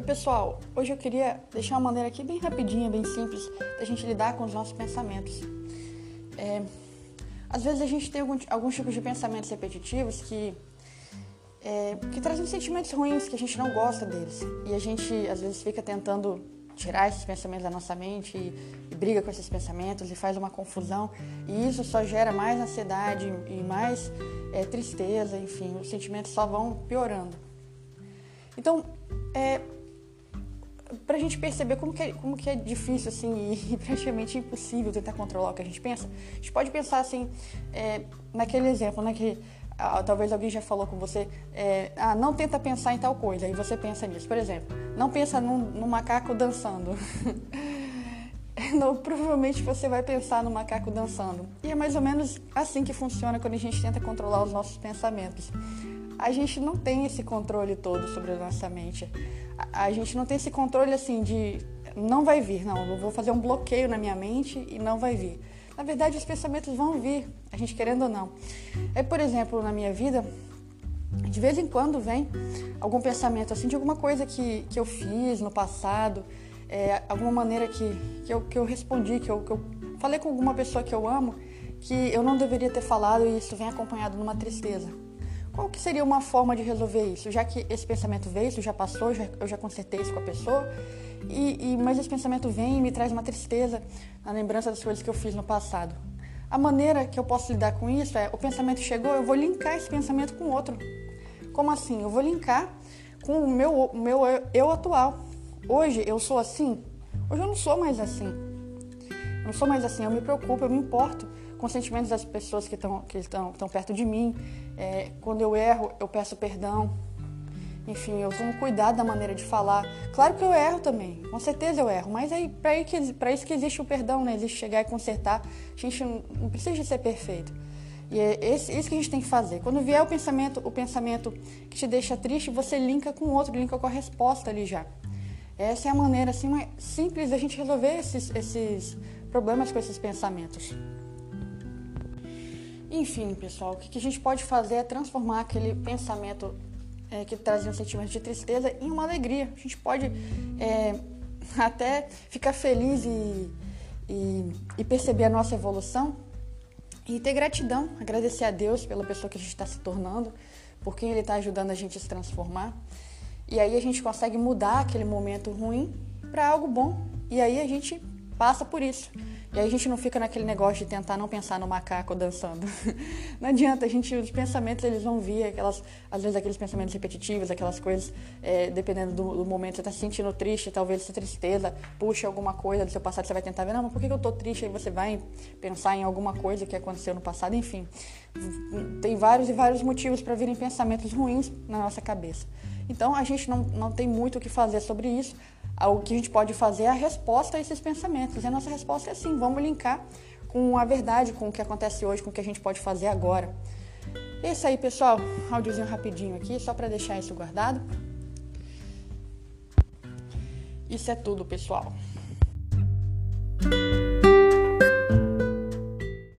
pessoal, hoje eu queria deixar uma maneira aqui bem rapidinha, bem simples, da gente lidar com os nossos pensamentos. É, às vezes a gente tem algum, alguns tipos de pensamentos repetitivos que, é, que trazem sentimentos ruins, que a gente não gosta deles. E a gente às vezes fica tentando tirar esses pensamentos da nossa mente e, e briga com esses pensamentos e faz uma confusão. E isso só gera mais ansiedade e mais é, tristeza, enfim, os sentimentos só vão piorando. Então, é, para a gente perceber como que, é, como que é difícil assim e praticamente impossível tentar controlar o que a gente pensa, a gente pode pensar assim, é, naquele exemplo, né, que ah, talvez alguém já falou com você, é, ah, não tenta pensar em tal coisa, e você pensa nisso. Por exemplo, não pensa num, num macaco dançando. não, provavelmente você vai pensar no macaco dançando. E é mais ou menos assim que funciona quando a gente tenta controlar os nossos pensamentos a gente não tem esse controle todo sobre a nossa mente. A, a, gente não tem esse controle assim de não vai vir, não, eu vou fazer um bloqueio na minha mente e não vai vir. Na verdade, os pensamentos vão vir, a gente querendo ou não. É, por exemplo, na minha vida, de vez em quando vem algum pensamento assim de alguma coisa que, que eu fiz no passado, é, alguma maneira que, que, eu, que eu respondi, que eu, que eu falei com alguma pessoa que eu amo, que eu não deveria ter falado e isso vem acompanhado numa tristeza. Qual que seria uma forma de resolver isso? Já que esse pensamento veio, isso já passou, já, eu já consertei isso com a pessoa, e, e, mas esse pensamento vem e me traz uma tristeza na lembrança das coisas que eu fiz no passado. A maneira que eu posso lidar com isso é, o pensamento chegou, eu vou linkar esse pensamento com outro. Como assim? Eu vou linkar com o meu, meu eu atual. Hoje eu sou assim? Hoje eu não sou mais assim. Eu não sou mais assim, eu me preocupo, eu me importo com os sentimentos das pessoas que estão que estão, perto de mim. É, quando eu erro, eu peço perdão. Enfim, eu tomo cuidado da maneira de falar. Claro que eu erro também, com certeza eu erro, mas aí para isso que existe o perdão, né? Existe chegar e consertar. A gente não precisa ser perfeito. E é isso que a gente tem que fazer. Quando vier o pensamento, o pensamento que te deixa triste, você linka com o outro, linka com a resposta ali já. Essa é a maneira assim simples da gente resolver esses, esses problemas com esses pensamentos. Enfim, pessoal, o que a gente pode fazer é transformar aquele pensamento é, que trazia um sentimento de tristeza em uma alegria. A gente pode é, até ficar feliz e, e, e, perceber a nossa evolução e ter gratidão, agradecer a Deus pela pessoa que a gente está se tornando, por quem Ele está ajudando a gente a se transformar. E aí a gente consegue mudar aquele momento ruim para algo bom. E aí a gente passa por isso. E aí a gente não fica naquele negócio de tentar não pensar no macaco dançando. Não adianta, a gente, os pensamentos eles vão vir, aquelas, às vezes aqueles pensamentos repetitivos, aquelas coisas, é, dependendo do, do, momento, você está se sentindo triste, talvez essa tristeza puxa alguma coisa do seu passado, você vai tentar ver, não, mas por que eu estou triste? Aí você vai pensar em alguma coisa que aconteceu no passado, enfim. Tem vários e vários motivos para virem pensamentos ruins na nossa cabeça. Então a gente não, não tem muito o que fazer sobre isso, o que a gente pode fazer é a resposta a esses pensamentos. E a nossa resposta é assim: vamos linkar com a verdade, com o que acontece hoje, com o que a gente pode fazer agora. É isso aí, pessoal. Áudiozinho rapidinho aqui, só para deixar isso guardado. Isso é tudo, pessoal.